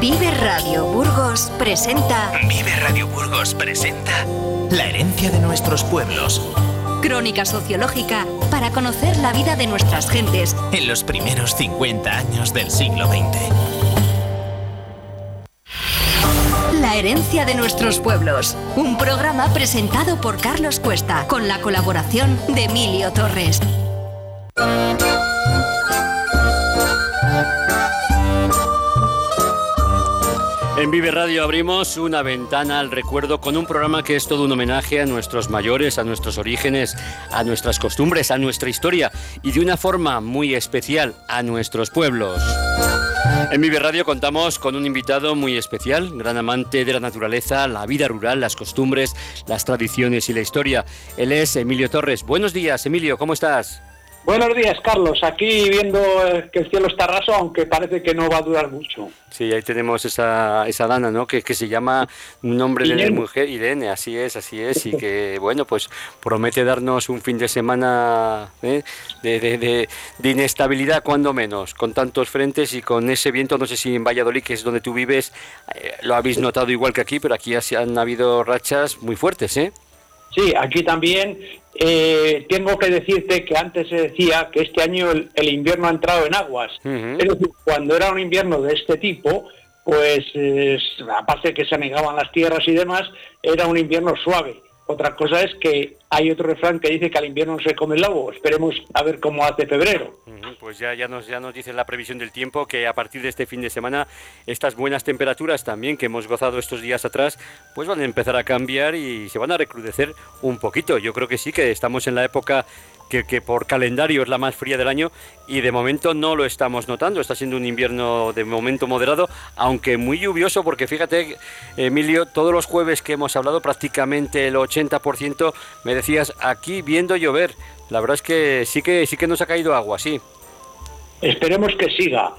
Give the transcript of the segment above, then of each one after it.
Vive Radio Burgos presenta. Vive Radio Burgos presenta La herencia de nuestros pueblos. Crónica sociológica para conocer la vida de nuestras gentes en los primeros 50 años del siglo XX. La herencia de nuestros pueblos. Un programa presentado por Carlos Cuesta con la colaboración de Emilio Torres. En Vive Radio abrimos una ventana al recuerdo con un programa que es todo un homenaje a nuestros mayores, a nuestros orígenes, a nuestras costumbres, a nuestra historia y de una forma muy especial a nuestros pueblos. En Vive Radio contamos con un invitado muy especial, gran amante de la naturaleza, la vida rural, las costumbres, las tradiciones y la historia. Él es Emilio Torres. Buenos días, Emilio, ¿cómo estás? Buenos días, Carlos. Aquí viendo eh, que el cielo está raso, aunque parece que no va a durar mucho. Sí, ahí tenemos esa, esa dana, ¿no? Que, que se llama un nombre de mujer, Irene, así es, así es, y que, bueno, pues promete darnos un fin de semana ¿eh? de, de, de, inestabilidad, cuando menos, con tantos frentes y con ese viento, no sé si en Valladolid, que es donde tú vives, eh, lo habéis notado igual que aquí, pero aquí han habido rachas muy fuertes, ¿eh? Sí, aquí también eh, tengo que decirte que antes se decía que este año el, invierno ha entrado en aguas. Es decir, cuando era un invierno de este tipo, pues aparte que se anegaban las tierras y demás, era un invierno suave. Otra cosa es que hay otro refrán que dice que al invierno no se come el lobo. Esperemos a ver cómo hace febrero. Pues ya, ya, nos, ya nos dice la previsión del tiempo que a partir de este fin de semana estas buenas temperaturas también que hemos gozado estos días atrás, pues van a empezar a cambiar y se van a recrudecer un poquito. Yo creo que sí, que estamos en la época que, por calendario es la más fría del año y de momento no lo estamos notando. Está siendo un invierno de momento moderado, aunque muy lluvioso, porque fíjate, Emilio, todos los jueves que hemos hablado, prácticamente el 80% me decías aquí viendo llover. La verdad es que sí que sí que nos ha caído agua, sí. Esperemos que siga.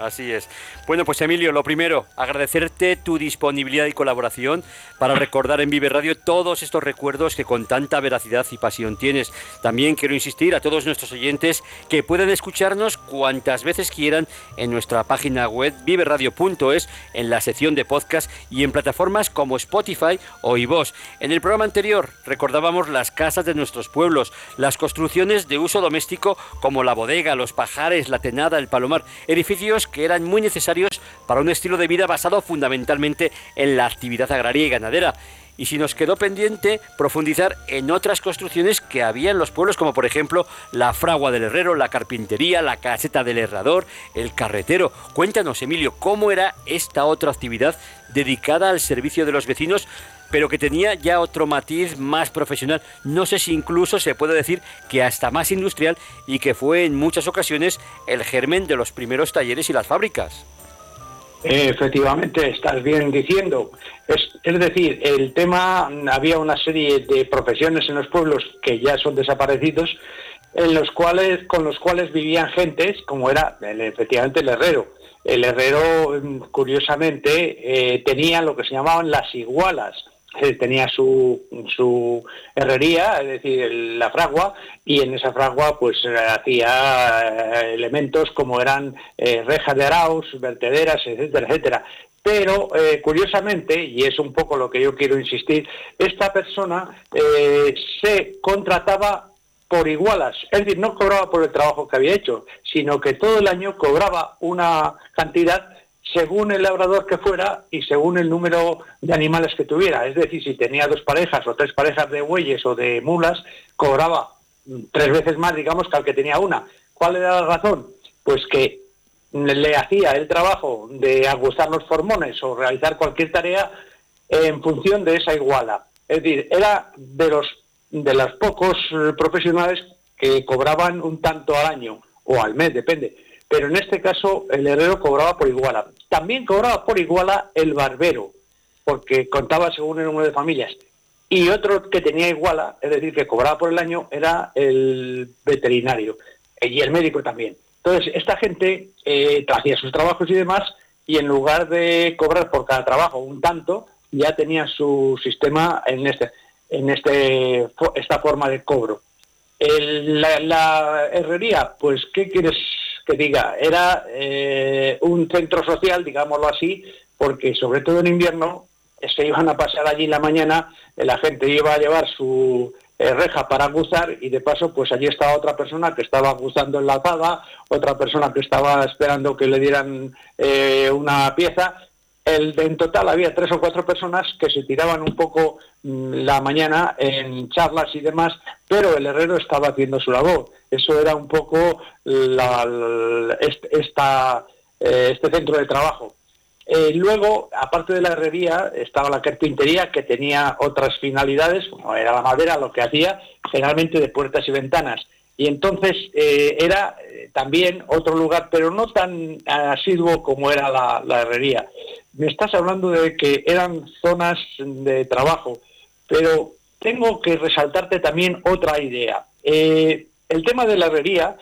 Así es. Bueno, pues Emilio, lo primero, agradecerte tu disponibilidad y colaboración para recordar en Vive Radio todos estos recuerdos que con tanta veracidad y pasión tienes. También quiero insistir a todos nuestros oyentes que pueden escucharnos cuantas veces quieran en nuestra página web viveradio.es, en la sección de podcast y en plataformas como Spotify o iVoox. En el programa anterior recordábamos las casas de nuestros pueblos, las construcciones de uso doméstico como la bodega, los pajares, la tenada, el palomar, edificios que eran muy necesarios para un estilo de vida basado fundamentalmente en la actividad agraria y ganadera. Y si nos quedó pendiente profundizar en otras construcciones que había en los pueblos, como por ejemplo la fragua del herrero, la carpintería, la caseta del herrador, el carretero. Cuéntanos, Emilio, cómo era esta otra actividad dedicada al servicio de los vecinos pero que tenía ya otro matiz más profesional. No sé si incluso se puede decir que hasta más industrial y que fue en muchas ocasiones el germen de los primeros talleres y las fábricas. Efectivamente, estás bien diciendo. Es, es, decir, el tema, había una serie de profesiones en los pueblos que ya son desaparecidos, en los cuales, con los cuales vivían gentes, como era efectivamente el herrero. El herrero, curiosamente, eh, tenía lo que se llamaban las igualas, tenía su, su herrería, es decir, la fragua, y en esa fragua pues hacía eh, elementos como eran eh, rejas de arauz, vertederas, etcétera, etcétera. Pero, eh, curiosamente, y es un poco lo que yo quiero insistir, esta persona se contrataba por igualas, es decir, no cobraba por el trabajo que había hecho, sino que todo el año cobraba una cantidad según el labrador que fuera y según el número de animales que tuviera. Es decir, si tenía dos parejas o tres parejas de bueyes o de mulas, cobraba tres veces más, digamos, que al que tenía una. ¿Cuál era la razón? Pues que le hacía el trabajo de agustar los formones o realizar cualquier tarea en función de esa iguala. Es decir, era de los de los pocos profesionales que cobraban un tanto al año o al mes, depende pero en este caso el herrero cobraba por iguala. También cobraba por iguala el barbero, porque contaba según el número de familias. Y otro que tenía iguala, es decir, que cobraba por el año, era el veterinario y el médico también. Entonces, esta gente eh, hacía sus trabajos y demás, y en lugar de cobrar por cada trabajo un tanto, ya tenía su sistema en este en este esta forma de cobro. la herrería, pues, ¿qué quieres que diga, era eh, un centro social, digámoslo así, porque sobre todo en invierno se iban a pasar allí en la mañana, la gente iba a llevar su eh, reja para gozar y de paso pues allí estaba otra persona que estaba gozando enlatada, otra persona que estaba esperando que le dieran eh, una pieza. El, en total había tres o cuatro personas que se tiraban un poco mm, la mañana en charlas y demás, pero el herrero estaba haciendo su labor. Eso era un poco la, esta, eh, este centro de trabajo. Eh, luego, aparte de la herrería, estaba la carpintería que tenía otras finalidades, como era la madera, lo que hacía generalmente de puertas y ventanas. Y entonces eh, era también otro lugar, pero no tan asiduo como era la, herrería. Me estás hablando de que eran zonas de trabajo, pero tengo que resaltarte también otra idea. el tema de la herrería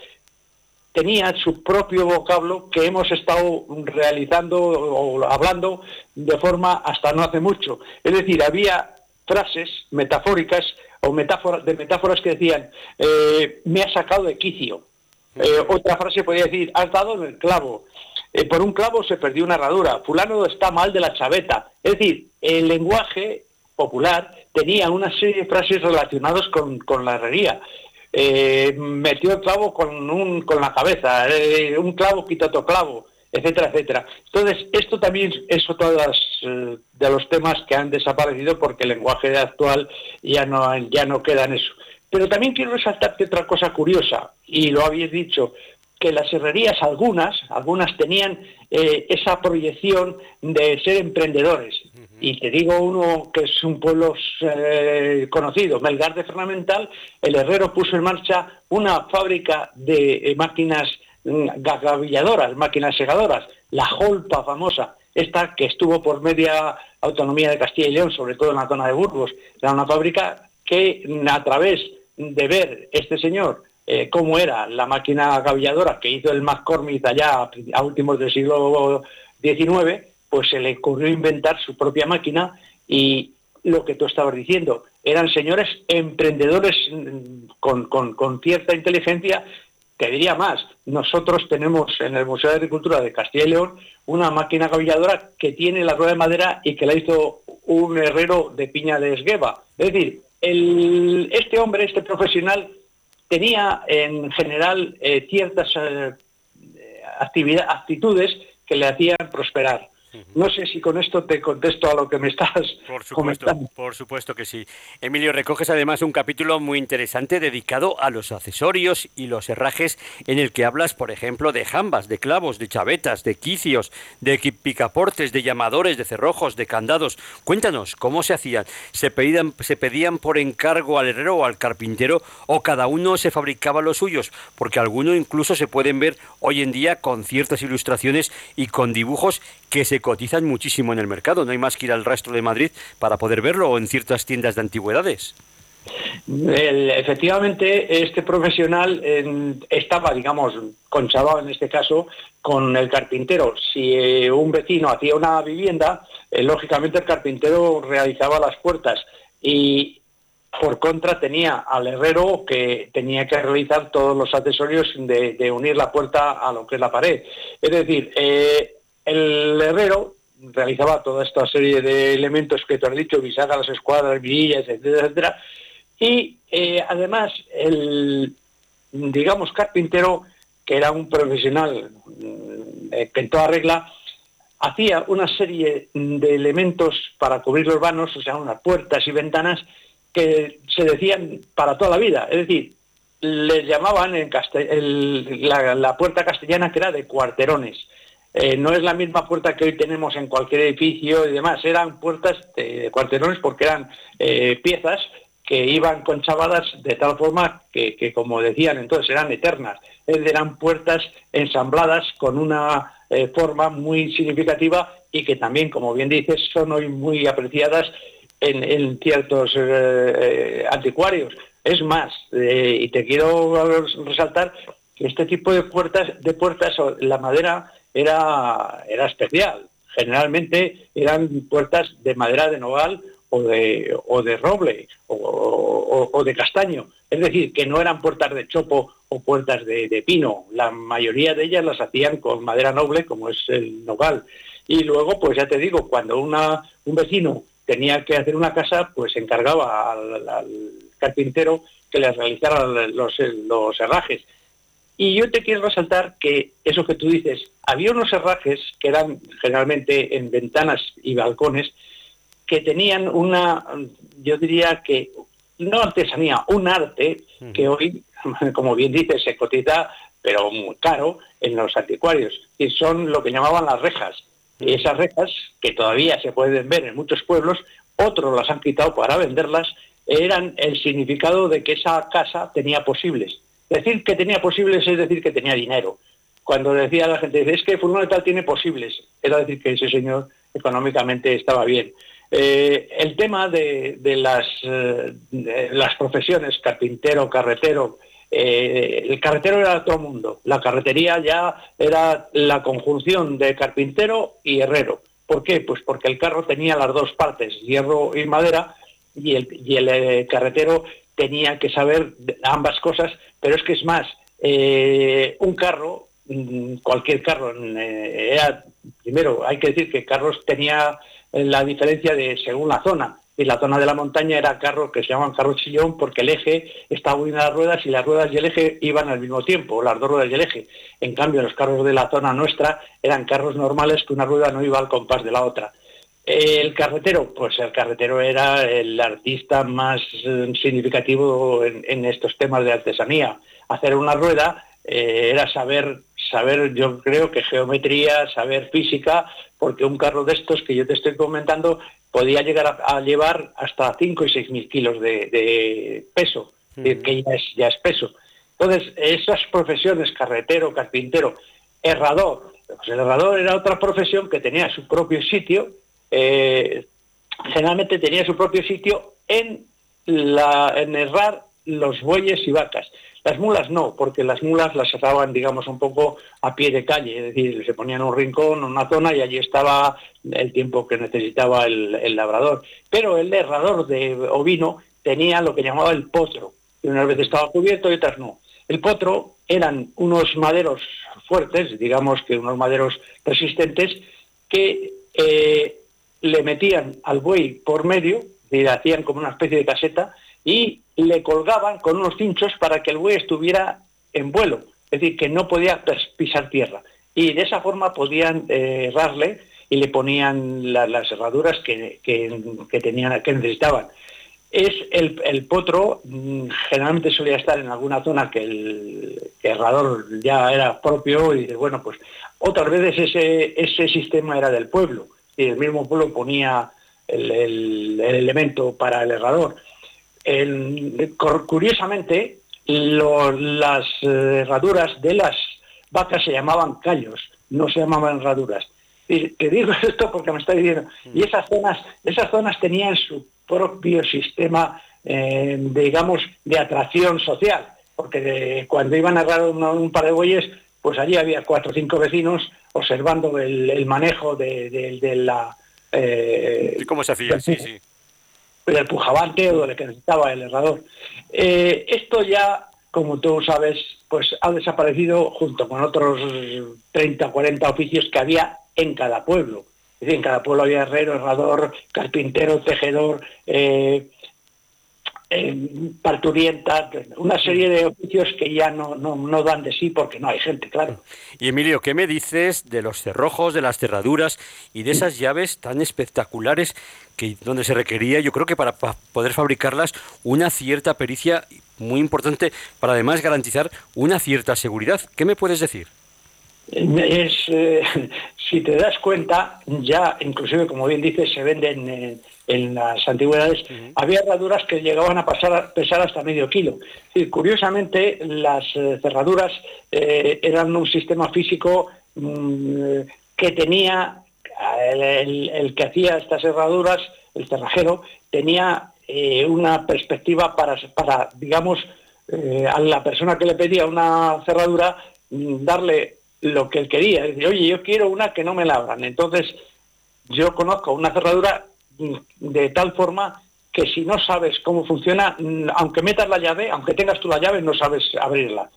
tenía su propio vocablo que hemos estado realizando o hablando de forma hasta no hace mucho. Es decir, había frases metafóricas o metáforas, de metáforas que decían, eh, me ha sacado de quicio. Eh, otra frase podía decir, has dado en el clavo. Eh, por un clavo se perdió una herradura. Fulano está mal de la chaveta. Es decir, el lenguaje popular tenía una serie de frases relacionadas con, con la herrería eh, metió el clavo con, un, con la cabeza, eh, un clavo quita otro clavo, etcétera, etcétera. Entonces, esto también es otro de, eh, de, los temas que han desaparecido porque el lenguaje actual ya no, ya no queda en eso. Pero también quiero resaltarte otra cosa curiosa, y lo habéis dicho, que las herrerías, algunas, algunas tenían esa proyección de ser emprendedores. Y te digo uno que es un pueblo eh, conocido, Melgar de Fernamental, el herrero puso en marcha una fábrica de eh, máquinas mm, gagavilladoras, máquinas segadoras, la Holpa famosa, esta que estuvo por media autonomía de Castilla y León, sobre todo en la zona de Burgos. Era una fábrica que mm, a través de ver este señor eh, cómo era la máquina gavilladora que hizo el McCormick allá a últimos del siglo XIX, pues se le ocurrió inventar su propia máquina y lo que tú estabas diciendo, eran señores emprendedores mm, con, cierta inteligencia te diría más, nosotros tenemos en el Museo de Agricultura de Castilla y León una máquina gavilladora que tiene la rueda de madera y que la hizo un herrero de piña de esgueva. Es decir, este hombre, este profesional, tenía en general eh, ciertas eh, actitudes que le hacían prosperar. No sé si con esto te contesto a lo que me estás por supuesto, comentando. Por supuesto que sí. Emilio, recoges además un capítulo muy interesante dedicado a los accesorios y los herrajes en el que hablas, por ejemplo, de jambas, de clavos, de chavetas, de quicios, de picaportes, de llamadores, de cerrojos, de candados. Cuéntanos, ¿cómo se hacían? ¿Se pedían, ¿Se pedían por encargo al herrero o al carpintero o cada uno se fabricaba los suyos? Porque algunos incluso se pueden ver hoy en día con ciertas ilustraciones y con dibujos que se cotizan muchísimo en el mercado. No hay más que ir al rastro de Madrid para poder verlo o en ciertas tiendas de antigüedades. efectivamente, este profesional estaba, digamos, conchavado en este caso con el carpintero. Si eh, un vecino hacía una vivienda, eh, lógicamente el carpintero realizaba las puertas y por contra tenía al herrero que tenía que realizar todos los accesorios de, unir la puerta a lo que es la pared. Es decir, eh, el herrero realizaba toda esta serie de elementos que te has dicho, bisagras, escuadras, virillas, etcétera, etcétera. Y eh, además, el, digamos, carpintero, que era un profesional mm, eh, que en toda regla, hacía una serie de elementos para cubrir los vanos, o sea, unas puertas y ventanas que se decían para toda la vida. Es decir, les llamaban la puerta castellana que era de cuarterones eh, no es la misma puerta que hoy tenemos en cualquier edificio y demás, eran puertas de, cuarterones porque eran eh, piezas que iban conchavadas de tal forma que, como decían entonces, eran eternas. Eran puertas ensambladas con una eh, forma muy significativa y que también, como bien dices, son hoy muy apreciadas en, ciertos anticuarios. Es más, y te quiero resaltar que este tipo de puertas, de puertas, la madera era, era especial. Generalmente eran puertas de madera de nogal o de, o de roble o, de castaño. Es decir, que no eran puertas de chopo o puertas de, pino. La mayoría de ellas las hacían con madera noble, como es el nogal. Y luego, pues ya te digo, cuando un vecino tenía que hacer una casa, pues encargaba al, carpintero que le realizara los, los herrajes. Y yo te quiero resaltar que eso que tú dices, había unos herrajes que eran generalmente en ventanas y balcones que tenían una, yo diría que, no artesanía, un arte que hoy, como bien dices, se cotiza, pero muy caro en los anticuarios, y son lo que llamaban las rejas. Y esas rejas, que todavía se pueden ver en muchos pueblos, otros las han quitado para venderlas, eran el significado de que esa casa tenía posibles. Decir que tenía posibles es decir que tenía dinero. Cuando decía la gente, es que fulano tal tiene posibles, era decir que ese señor económicamente estaba bien. Eh, el tema de, las, eh, profesiones, carpintero, carretero, eh, el carretero era todo mundo, la carretería ya era la conjunción de carpintero y herrero. ¿Por qué? Pues porque el carro tenía las dos partes, hierro y madera, y el carretero tenía que saber ambas cosas, pero es que es más, un carro, mm, cualquier carro, era, primero hay que decir que Carlos tenía la diferencia de según la zona. Y la zona de la montaña era carros que se llaman carros chillón porque el eje estaba unido a las ruedas y las ruedas y el eje iban al mismo tiempo, las dos ruedas y el eje. En cambio, los carros de la zona nuestra eran carros normales que una rueda no iba al compás de la otra. El carretero, pues el carretero era el artista más eh, significativo en, estos temas de artesanía. Hacer una rueda eh, era saber, saber, yo creo que geometría, saber física, porque un carro de estos que yo te estoy comentando podía llegar a, llevar hasta 5 y 6 mil kilos de, peso, que ya es, ya es peso. Entonces, esas profesiones, carretero, carpintero, herrador, pues el herrador era otra profesión que tenía su propio sitio, eh, generalmente tenía su propio sitio en, la, en errar los bueyes y vacas. Las mulas no, porque las mulas las cerraban, digamos, un poco a pie de calle, es decir, se ponían un rincón, una zona y allí estaba el tiempo que necesitaba el, labrador. Pero el herrador de ovino tenía lo que llamaba el potro, y unas veces estaba cubierto y otras no. El potro eran unos maderos fuertes, digamos que unos maderos resistentes, que eh, le metían al buey por medio, y hacían como una especie de caseta, y le colgaban con unos cinchos para que el buey estuviera en vuelo, es decir, que no podía pisar tierra. Y de esa forma podían eh, errarle y le ponían las herraduras que, tenían, que necesitaban. Es el, potro, mm, generalmente solía estar en alguna zona que el herrador ya era propio y bueno, pues otras veces ese, ese sistema era del pueblo y el mismo pueblo ponía el elemento para el herrador curiosamente, las eh, herraduras de las vacas se llamaban callos, no se llamaban herraduras. Y te digo esto porque me está diciendo, y esas zonas, esas zonas tenían su propio sistema, eh, digamos, de atracción social, porque cuando iban a errar un, par de bueyes, pues allí había cuatro o cinco vecinos observando el, manejo de, la... Eh, ¿Cómo se hacía? Sí, sí el pujabante o el que necesitaba el herrador. Eh, esto ya, como tú sabes, pues ha desaparecido junto con otros 30 o 40 oficios que había en cada pueblo. Es decir, en cada pueblo había herrero, herrador, carpintero, tejedor, eh, parturienta, una serie de oficios que ya no, no, dan de sí porque no hay gente, claro. Y Emilio, ¿qué me dices de los cerrojos, de las cerraduras y de esas llaves tan espectaculares que donde se requería, yo creo que para, poder fabricarlas, una cierta pericia muy importante para además garantizar una cierta seguridad? ¿Qué me puedes decir? Es, eh, si te das cuenta, ya inclusive, como bien dices, se venden en las antigüedades, había herraduras que llegaban a, pasar, a pesar hasta medio kilo. curiosamente, las eh, cerraduras eh, eran un sistema físico mm, que tenía, el, que hacía estas herraduras, el cerrajero, tenía eh, una perspectiva para, para digamos, a la persona que le pedía una cerradura, mm, darle lo que él quería. Decir, oye, yo quiero una que no me la abran. Entonces, yo conozco una cerradura de tal forma que si no sabes cómo funciona, mm, aunque metas la llave, aunque tengas tú la llave, no sabes abrirla.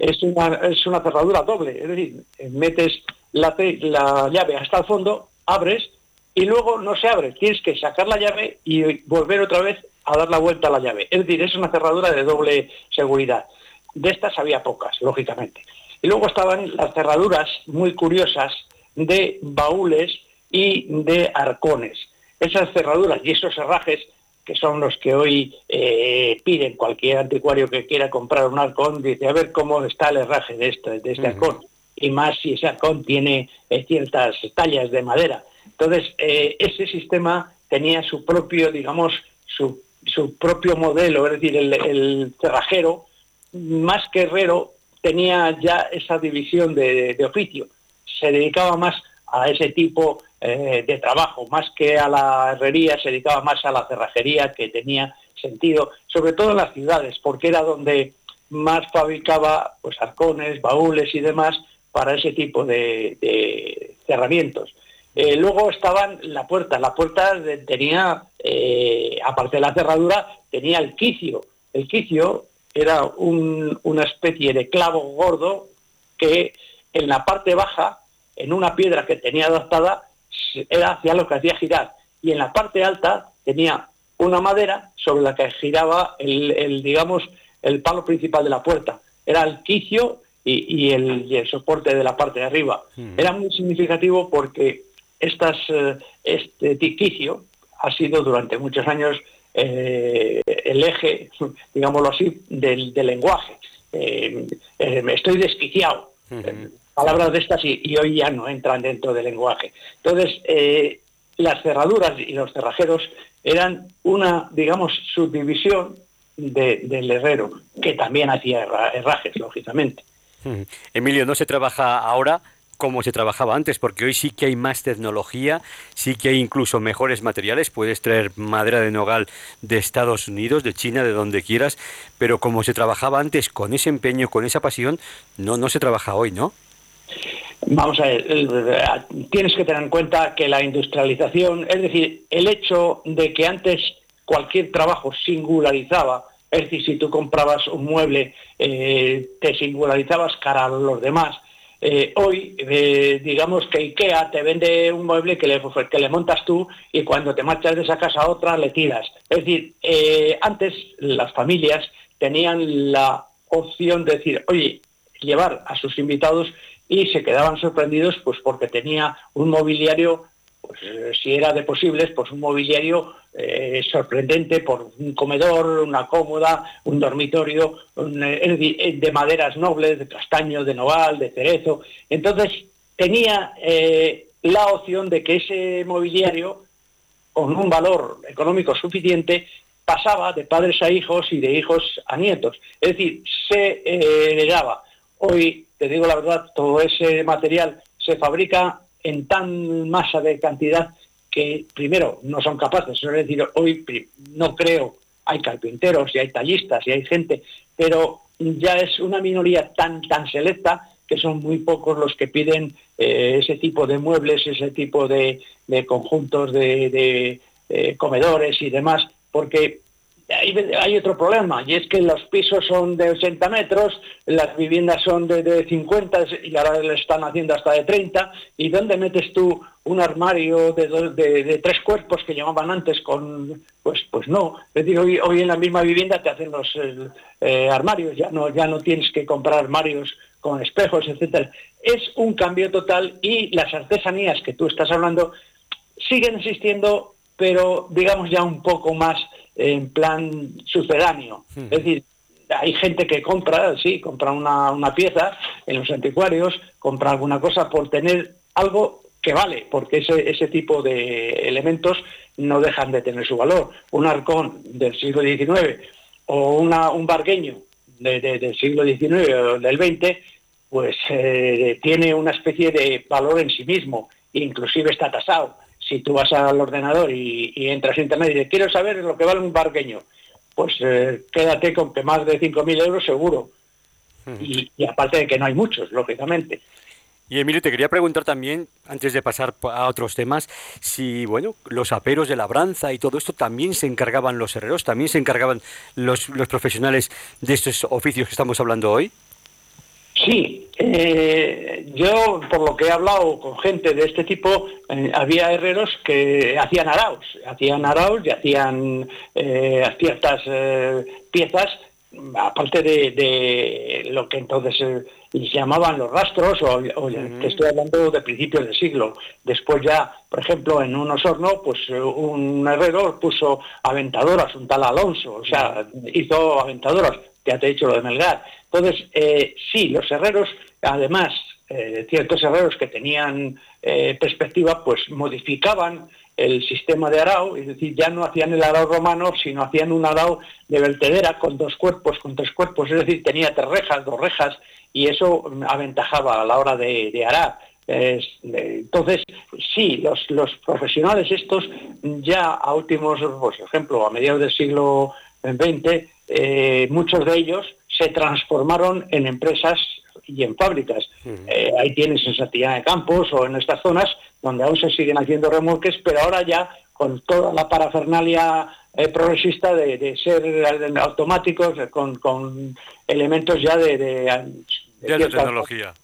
es, una, es una cerradura doble, es decir, metes la, la llave hasta el fondo, abres y luego no se abre. Tienes que sacar la llave y volver otra vez a dar la vuelta a la llave. Es decir, es una cerradura de doble seguridad. De estas había pocas, lógicamente. Y luego estaban las cerraduras muy curiosas de baúles y de arcones. Esas cerraduras y esos herrajes que son los que hoy eh, piden cualquier anticuario que quiera comprar un arcón, dice, a ver cómo está el herraje de este, de este arcón. Y más si ese arcón tiene eh, ciertas tallas de madera. Entonces, eh, ese sistema tenía su propio, digamos, su, su propio modelo, es decir, el, el, cerrajero, más que herrero, tenía ya esa división de, de oficio. Se dedicaba más a ese tipo eh, de trabajo, más que a la herrería, se dedicaba más a la cerrajería, que tenía sentido, sobre todo en las ciudades, porque era donde más fabricaba pues arcones, baúles y demás para ese tipo de, cerramientos. Eh, luego estaban la puerta, la puerta tenía, eh, aparte de la cerradura, tenía el quicio. El quicio era una especie de clavo gordo que en la parte baja, en una piedra que tenía adaptada, era hacia lo que hacía girar. Y en la parte alta tenía una madera sobre la que giraba el, digamos, el palo principal de la puerta. Era el quicio y, el, soporte de la parte de arriba. Era muy significativo porque estas, eh, este quicio ha sido durante muchos años eh, el eje, digámoslo así, del, lenguaje. Eh, estoy desquiciado palabras de estas y, hoy ya no entran dentro del lenguaje. Entonces, eh, las cerraduras y los cerrajeros eran una, digamos, subdivisión del herrero, que también hacía herrajes, lógicamente. Emilio, no se trabaja ahora como se trabajaba antes, porque hoy sí que hay más tecnología, sí que hay incluso mejores materiales, puedes traer madera de nogal de Estados Unidos, de China, de donde quieras, pero como se trabajaba antes con ese empeño, con esa pasión, no, no se trabaja hoy, ¿no? Vamos a ver, tienes que tener en cuenta que la industrialización, es decir, el hecho de que antes cualquier trabajo singularizaba, es decir, si tú comprabas un mueble, eh, te singularizabas cara a los demás. Eh, hoy, eh, digamos que IKEA te vende un mueble que le, que le montas tú y cuando te marchas de esa casa a otra le tiras. Es decir, antes las familias tenían la opción de decir, oye, llevar a sus invitados y se quedaban sorprendidos pues porque tenía un mobiliario pues eh, si era de posibles pues un mobiliario eh, sorprendente por un comedor una cómoda un dormitorio eh, de maderas nobles de castaño de nogal de cerezo. Entonces tenía la opción de que ese mobiliario con un valor económico suficiente pasaba de padres a hijos y de hijos a nietos. Es decir se heredaba. Hoy te digo la verdad, todo ese material se fabrica en tan masa de cantidad que primero no son capaces. Es decir, hoy no creo, hay carpinteros y hay tallistas y hay gente, pero ya es una minoría tan, tan selecta que son muy pocos los que piden eh, ese tipo de muebles, ese tipo de, conjuntos de, de comedores y demás, porque hay, otro problema, y es que los pisos son de 80 metros, las viviendas son de, 50 y ahora le están haciendo hasta de 30, ¿y dónde metes tú un armario de, de, tres cuerpos que llamaban antes con... Pues, pues no, es decir, hoy, en la misma vivienda te hacen los eh, armarios, ya no, ya no tienes que comprar armarios con espejos, etcétera. Es un cambio total y las artesanías que tú estás hablando siguen existiendo, pero digamos ya un poco más en plan sucedáneo. Es decir, hay gente que compra, sí, compra una, una, pieza en los anticuarios, compra alguna cosa por tener algo que vale, porque ese, ese tipo de elementos no dejan de tener su valor. Un arcón del siglo XIX o una, un bargueño del siglo XIX o del XX, pues eh, tiene una especie de valor en sí mismo, inclusive está tasado si tú vas al ordenador y, entras a internet y dices, quiero saber lo que vale un barqueño, pues eh, quédate con que más de 5.000 euros seguro. y, aparte de que no hay muchos, lógicamente. Y Emilio, te quería preguntar también, antes de pasar a otros temas, si, bueno, los aperos de labranza y todo esto también se encargaban los herreros, también se encargaban los, los profesionales de estos oficios que estamos hablando hoy. Sí, eh, yo por lo que he hablado con gente de este tipo, eh, había herreros que hacían araos, hacían araos y hacían eh, ciertas piezas, aparte de, lo que entonces llamaban los rastros, o, estoy hablando de principios del siglo. Después ya, por ejemplo, en un osorno, pues un herrero puso aventadoras, un tal Alonso, o sea, hizo aventadoras, ya te he dicho lo de Melgar entonces, eh, sí, los herreros, además, eh, ciertos herreros que tenían eh, perspectiva, pues modificaban el sistema de arao, es decir, ya no hacían el arao romano, sino hacían un arao de vertedera con dos cuerpos, con tres cuerpos, es decir, tenía tres rejas, dos rejas, y eso aventajaba a la hora de, arar. entonces, sí, los, los, profesionales estos ya a últimos, por ejemplo, a mediados del siglo XX, muchos de ellos se transformaron en empresas y en fábricas. Eh, ahí tienes en Santillana de Campos o en estas zonas donde aún se siguen haciendo remolques, pero ahora ya con toda la parafernalia eh, progresista de, ser automáticos, con, elementos ya de, de tecnología.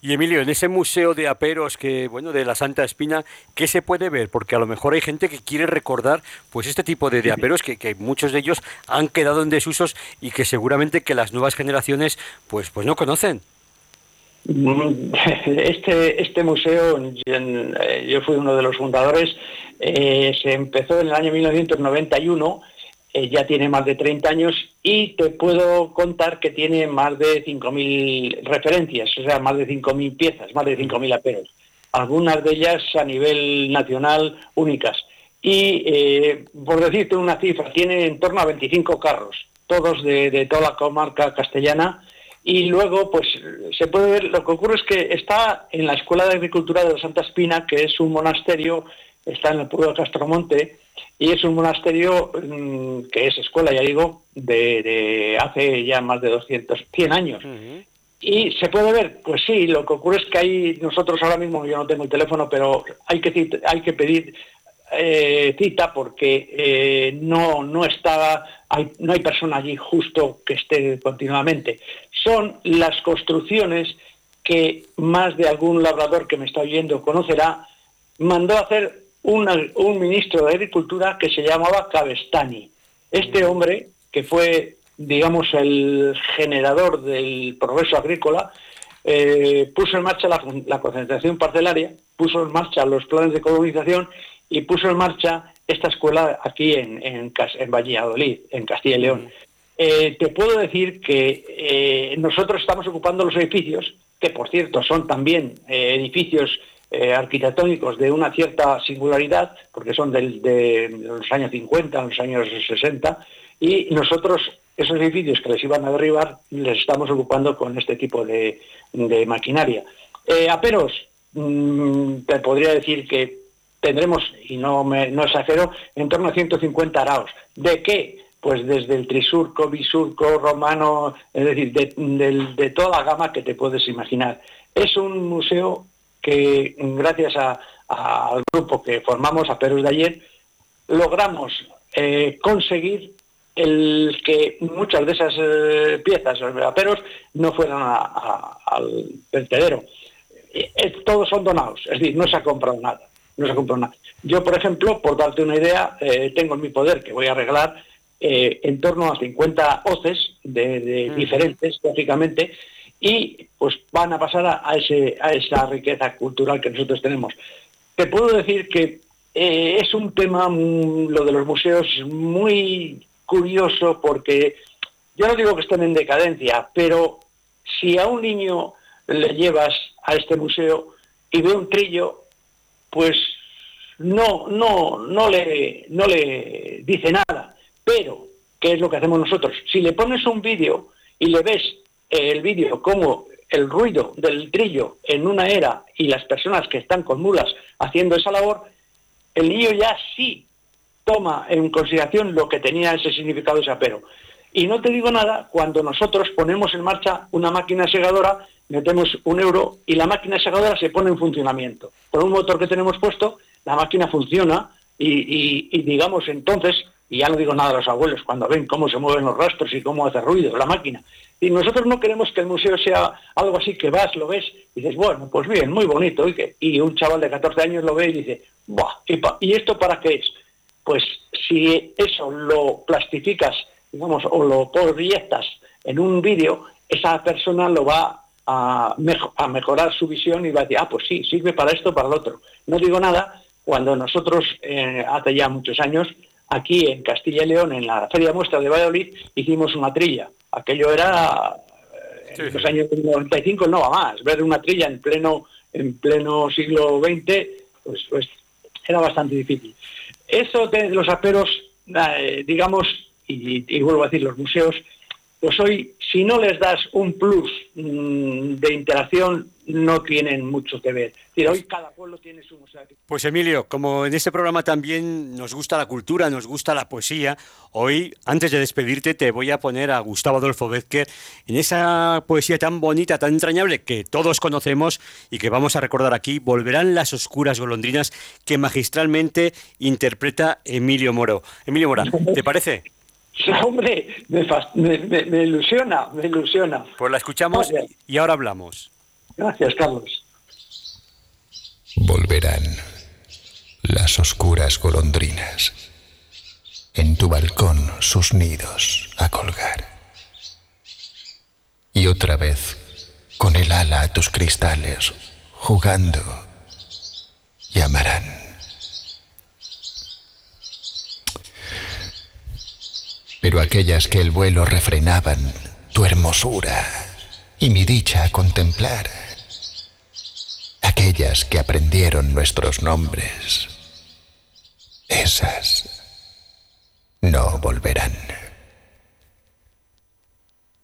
Y Emilio, en ese museo de aperos que, bueno, de la Santa Espina, ¿qué se puede ver? Porque a lo mejor hay gente que quiere recordar, pues este tipo de, aperos que, que, muchos de ellos han quedado en desusos y que seguramente que las nuevas generaciones, pues, pues no conocen. Este, este museo, eh, yo fui uno de los fundadores, eh, se empezó en el año 1991 eh, ya tiene más de 30 años y te puedo contar que tiene más de 5.000 referencias, o sea, más de 5.000 piezas, más de 5.000 aperos. Algunas de ellas a nivel nacional únicas. Y, eh, por decirte una cifra, tiene en torno a 25 carros, todos de, toda la comarca castellana. Y luego, pues se puede ver, lo que ocurre es que está en la Escuela de Agricultura de la Santa Espina, que es un monasterio, está en el pueblo de Castromonte, y es un monasterio mm, que es escuela, ya digo, de, hace ya más de 200, 100 años. Y se puede ver, pues sí, lo que ocurre es que hay, nosotros ahora mismo, yo no tengo el teléfono, pero hay que, hay que pedir eh, cita porque eh, no, no está, hay, no hay persona allí justo que esté continuamente. Son las construcciones que más de algún labrador que me está oyendo conocerá, mandó a hacer un ministro de Agricultura que se llamaba Cabestani. Este hombre, que fue, digamos, el generador del progreso agrícola, eh, puso en marcha la, concentración parcelaria, puso en marcha los planes de colonización y puso en marcha esta escuela aquí en, en, en Valladolid, en Castilla y León. Eh, te puedo decir que eh, nosotros estamos ocupando los edificios, que por cierto son también edificios eh, arquitectónicos de una cierta singularidad, porque son de los años 50, los años 60, y nosotros esos edificios que les iban a derribar les estamos ocupando con este tipo de, maquinaria. Eh, aperos, mm, te podría decir que tendremos, y no, me, no exagero, en torno a 150 araos. ¿De qué? Pues desde el trisurco, bisurco, romano, es decir, de, de toda la gama que te puedes imaginar. Es un museo que gracias al grupo que formamos, a Perú de ayer, logramos eh, conseguir el que muchas de esas eh, piezas, los Perú, no fueran al vertedero. Eh, todos son donados, es decir, no se ha comprado nada. No se ha comprado nada. Yo, por ejemplo, por darte una idea, tengo en mi poder que voy a arreglar en torno a 50 hoces de, diferentes, lógicamente, y pues van a pasar a, ese, a esa riqueza cultural que nosotros tenemos. Te puedo decir que eh, es un tema, mm, lo de los museos, muy curioso porque yo no digo que estén en decadencia, pero si a un niño le llevas a este museo y ve un trillo, pues no, no, no le, no le dice nada. Pero, ¿qué es lo que hacemos nosotros? Si le pones un vídeo y le ves el vídeo como el ruido del trillo en una era y las personas que están con mulas haciendo esa labor, el niño ya sí toma en consideración lo que tenía ese significado ese apero. Y no te digo nada cuando nosotros ponemos en marcha una máquina segadora metemos un euro y la máquina segadora se pone en funcionamiento. Por un motor que tenemos puesto, la máquina funciona y, digamos entonces, y ya no digo nada a los abuelos, cuando ven cómo se mueven los rastros y cómo hace ruido la máquina. Y nosotros no queremos que el museo sea algo así que vas, lo ves y dices, bueno, pues bien, muy bonito. Y, que, y un chaval de 14 años lo ve y dice, Buah, ¿y, esto para qué es? Pues si eso lo plastificas, digamos, o lo proyectas en un vídeo, esa persona lo va a, a mejorar su visión y va a decir, ah, pues sí, sirve para esto, para lo otro. No digo nada, cuando nosotros, eh, hace ya muchos años, aquí en Castilla y León, en la Feria Muestra de Valladolid, hicimos una trilla. Aquello era, eh, en los años 95 no va más, ver una trilla en pleno, en pleno siglo XX, pues, pues era bastante difícil. Eso de los aperos, eh, digamos, y, y, vuelvo a decir, los museos, pues hoy, si no les das un plus mm, de interacción, no tienen mucho que ver. hoy cada pueblo tiene su museo. Pues Emilio, como en este programa también nos gusta la cultura, nos gusta la poesía, hoy, antes de despedirte, te voy a poner a Gustavo Adolfo Bécquer en esa poesía tan bonita, tan entrañable, que todos conocemos y que vamos a recordar aquí, Volverán las oscuras golondrinas, que magistralmente interpreta Emilio Moro. Emilio Mora, ¿te parece? hombre, me, ilusiona, me ilusiona. Pues la escuchamos y ahora hablamos. Gracias, Carlos. Volverán las oscuras golondrinas en tu balcón sus nidos a colgar. Y otra vez, con el ala a tus cristales, jugando, llamarán. Pero aquellas que el vuelo refrenaban, tu hermosura y mi dicha a contemplar, aquellas que aprendieron nuestros nombres, esas no volverán.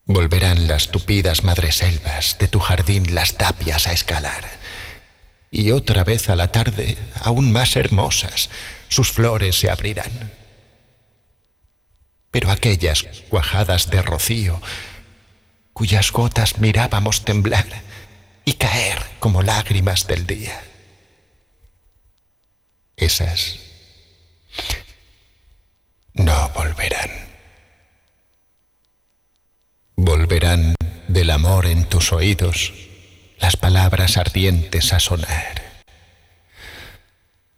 Volverán las tupidas madreselvas de tu jardín las tapias a escalar. Y otra vez a la tarde, aún más hermosas, sus flores se abrirán pero aquellas cuajadas de rocío, cuyas gotas mirábamos temblar y caer como lágrimas del día. Esas no volverán. Volverán del amor en tus oídos las palabras ardientes a sonar.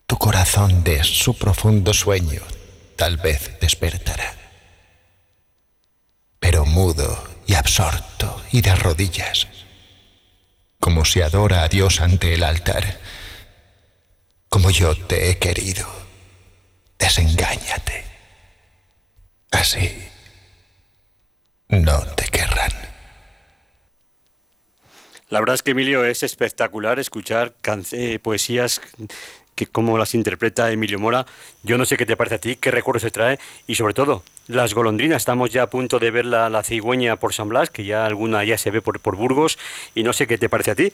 Tu corazón de su profundo sueño tal vez despertará mudo y absorto y de rodillas, como se adora a Dios ante el altar, como yo te he querido. Desengáñate. Así no te querrán. La verdad es que Emilio es espectacular escuchar eh, poesías que como las interpreta Emilio Mora. Yo no sé qué te parece a ti, qué recuerdos se trae y sobre todo las golondrinas. Estamos ya a punto de ver la, la cigüeña por San Blas, que ya alguna ya se ve por, por Burgos y no sé qué te parece a ti.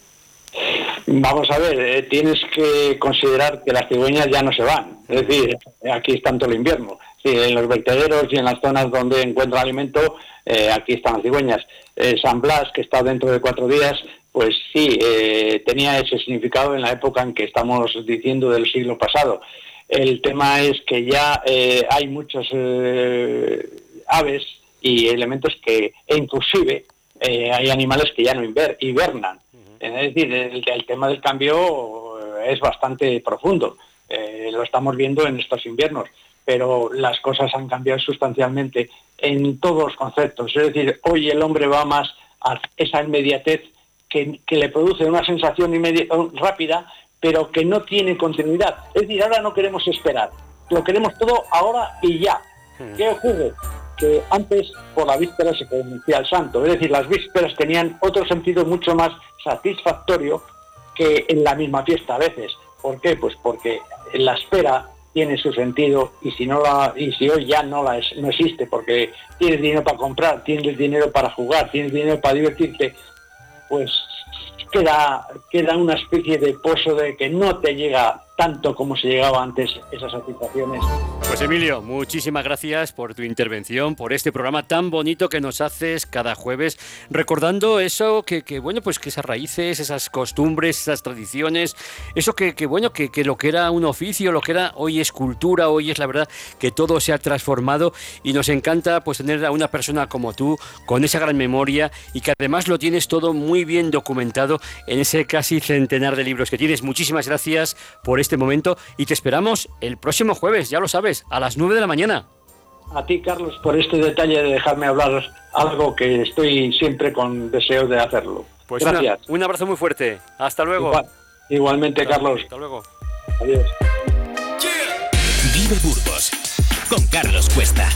Vamos a ver, eh, tienes que considerar que las cigüeñas ya no se van. Es decir, aquí es tanto el invierno. en los vertederos y en las zonas donde encuentra alimento, eh, aquí están las cigüeñas. Eh, San Blas, que está dentro de cuatro días, pues sí, eh, tenía ese significado en la época en que estamos diciendo del siglo pasado. El tema es que ya eh, hay muchos eh, aves y elementos que, e inclusive, hay animales que ya no hibernan. Es decir, el, tema del cambio es bastante profundo. lo estamos viendo en estos inviernos, pero las cosas han cambiado sustancialmente en todos los conceptos. Es decir, hoy el hombre va más a esa inmediatez que, le produce una sensación rápida, pero que no tiene continuidad. Es decir, ahora no queremos esperar, lo queremos todo ahora y ya. Hmm. ¿Qué ocurre? Que antes por la víspera se pronunciaba el santo, es decir, las vísperas tenían otro sentido mucho más satisfactorio que en la misma fiesta a veces. ¿Por qué? Pues porque la espera tiene su sentido y si no la y si hoy ya no la no existe porque tienes dinero para comprar, tienes dinero para jugar, tienes dinero para divertirte, pues queda, queda una especie de pozo de que no te llega tanto como se llegaba antes esas satisfacciones. Pues Emilio, muchísimas gracias por tu intervención, por este programa tan bonito que nos haces cada jueves, recordando eso que, bueno, pues que esas raíces, esas costumbres, esas tradiciones, eso que, bueno, que, que, lo que era un oficio, lo que era hoy es cultura, hoy es la verdad que todo se ha transformado y nos encanta pues tener a una persona como tú con esa gran memoria y que además lo tienes todo muy bien documentado en ese casi centenar de libros que tienes. Muchísimas gracias por este momento y te esperamos el próximo jueves, ya lo sabes, a las 9 de la mañana. A ti, Carlos, por este detalle de dejarme hablar algo que estoy siempre con deseo de hacerlo. Pues Gracias. un abrazo muy fuerte. Hasta luego. igualmente, Carlos. Hasta luego. Adiós. Vive Burgos con Carlos Cuesta.